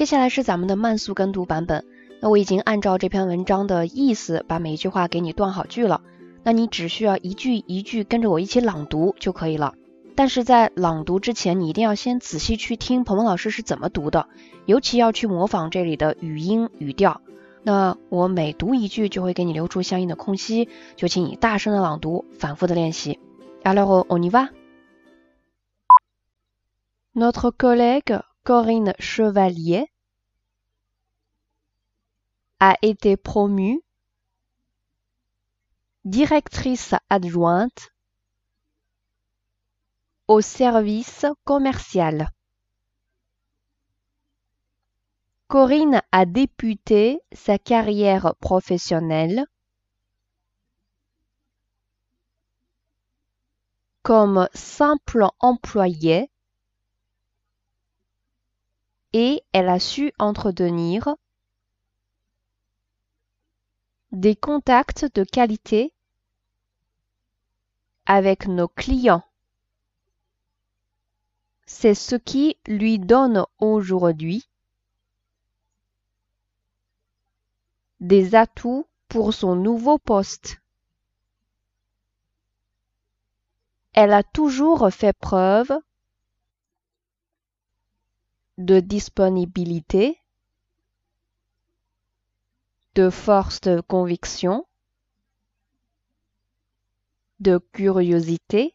接下来是咱们的慢速跟读版本。那我已经按照这篇文章的意思把每一句话给你断好句了。那你只需要一句一句跟着我一起朗读就可以了。但是在朗读之前，你一定要先仔细去听鹏鹏老师是怎么读的，尤其要去模仿这里的语音语调。那我每读一句就会给你留出相应的空隙，就请你大声的朗读，反复的练习。Alors on y va. Notre collègue Corinne Chevalier a été promue directrice adjointe au service commercial. Corinne a débuté sa carrière professionnelle comme simple employée et elle a su entretenir des contacts de qualité avec nos clients. C'est ce qui lui donne aujourd'hui des atouts pour son nouveau poste. Elle a toujours fait preuve de disponibilité, de force de conviction, de curiosité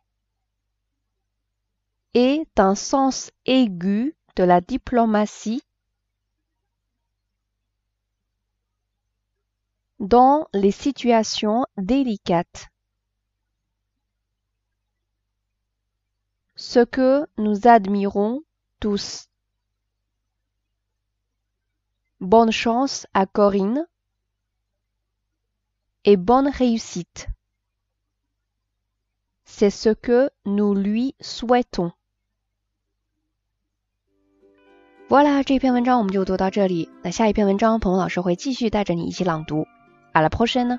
et d'un sens aigu de la diplomatie dans les situations délicates. Ce que nous admirons tous Bonne chance à Corinne et bonne réussite. C'est ce que nous lui souhaitons. Voilà，这篇文章我们就读到这里。那下一篇文章，鹏鹏老师会继续带着你一起朗读。À la prochaine